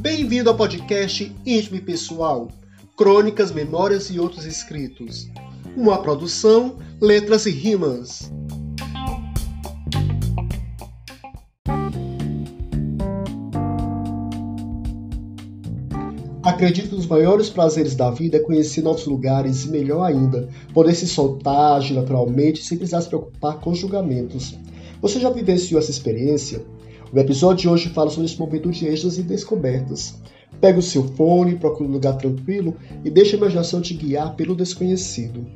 Bem-vindo ao podcast Íntimo e Pessoal, Crônicas, Memórias e Outros Escritos. Uma produção, letras e rimas. Acredito que um dos maiores prazeres da vida é conhecer novos lugares e, melhor ainda, poder se soltar, naturalmente sem precisar se preocupar com julgamentos. Você já vivenciou essa experiência? O episódio de hoje fala sobre esse momento de êxtase e descobertas. Pega o seu fone, procura um lugar tranquilo e deixa a imaginação te guiar pelo desconhecido.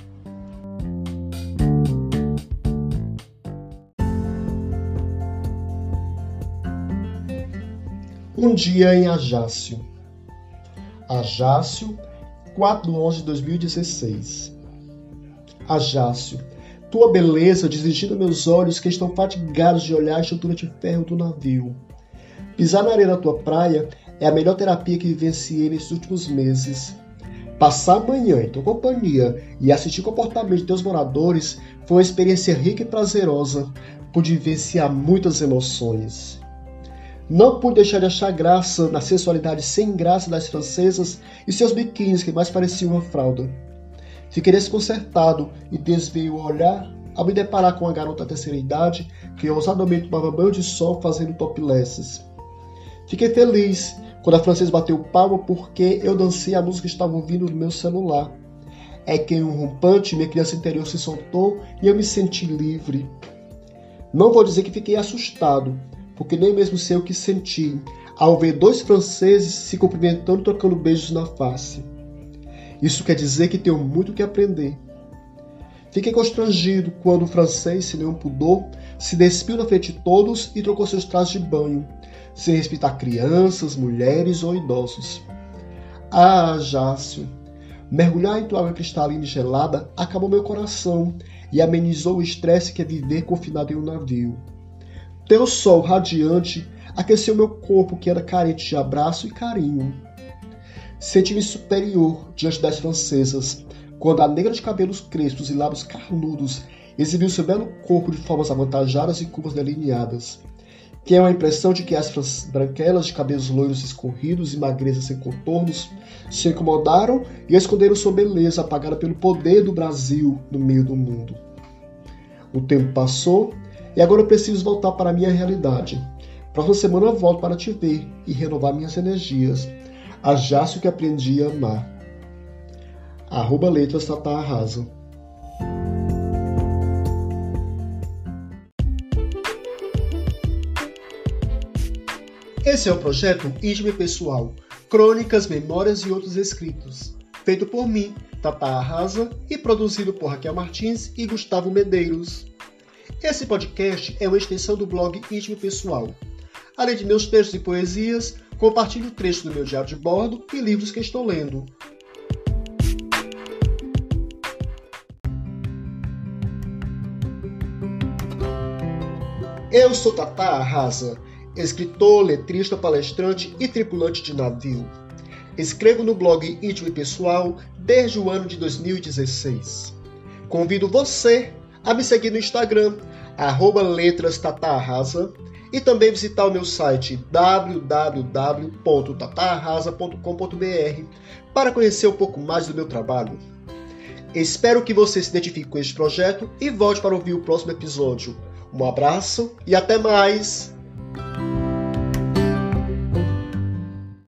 Um dia em Ajácio. Ajácio, 4 de 11 de 2016. Ajácio, tua beleza dirigindo meus olhos que estão fatigados de olhar a estrutura de ferro do navio. Pisar na areia da tua praia é a melhor terapia que vivenciei nesses últimos meses. Passar a manhã em tua companhia e assistir o comportamento de teus moradores foi uma experiência rica e prazerosa, pude vivenciar muitas emoções. Não pude deixar de achar graça na sensualidade sem graça das francesas e seus biquínis que mais pareciam uma fralda. Fiquei desconcertado e desviei o olhar ao me deparar com uma garota da terceira idade que ousadamente tomava banho de sol fazendo toplesses. Fiquei feliz quando a francesa bateu palma porque eu dancei a música que estava ouvindo no meu celular. É que em um rompante minha criança interior se soltou e eu me senti livre. Não vou dizer que fiquei assustado, porque nem mesmo sei o que senti ao ver dois franceses se cumprimentando e trocando beijos na face. Isso quer dizer que tenho muito que aprender. Fiquei constrangido quando o francês, sem nenhum pudor, se despiu na frente de todos e trocou seus trajes de banho, sem respeitar crianças, mulheres ou idosos. Ah, Jácio! Mergulhar em tua água cristalina e gelada acabou meu coração e amenizou o estresse que é viver confinado em um navio. Teu sol radiante aqueceu meu corpo que era carente de abraço e carinho. Senti-me superior diante das francesas, quando a negra de cabelos crespos e lábios carnudos exibiu seu belo corpo de formas avantajadas e curvas delineadas. Tinha a impressão de que as branquelas de cabelos loiros escorridos e magrezas sem contornos se incomodaram e esconderam sua beleza apagada pelo poder do Brasil no meio do mundo. O tempo passou e agora eu preciso voltar para a minha realidade. Próxima semana eu volto para te ver e renovar minhas energias Ajasse o que aprendi a amar. Arroba letras Tata Arrasa. Esse é o projeto Íntimo Pessoal, Crônicas, Memórias e Outros Escritos, feito por mim, Tata Arrasa, e produzido por Raquel Martins e Gustavo Medeiros. Esse podcast é uma extensão do blog Íntimo Pessoal. Além de meus textos e poesias, Compartilho trechos do meu diário de bordo e livros que estou lendo. Eu sou Tata Arrasa, escritor, letrista, palestrante e tripulante de navio. Escrevo no blog íntimo e pessoal desde o ano de 2016. Convido você a me seguir no Instagram, arroba e também visitar o meu site www.tatarrasa.com.br para conhecer um pouco mais do meu trabalho. Espero que você se identifique com este projeto e volte para ouvir o próximo episódio. Um abraço e até mais!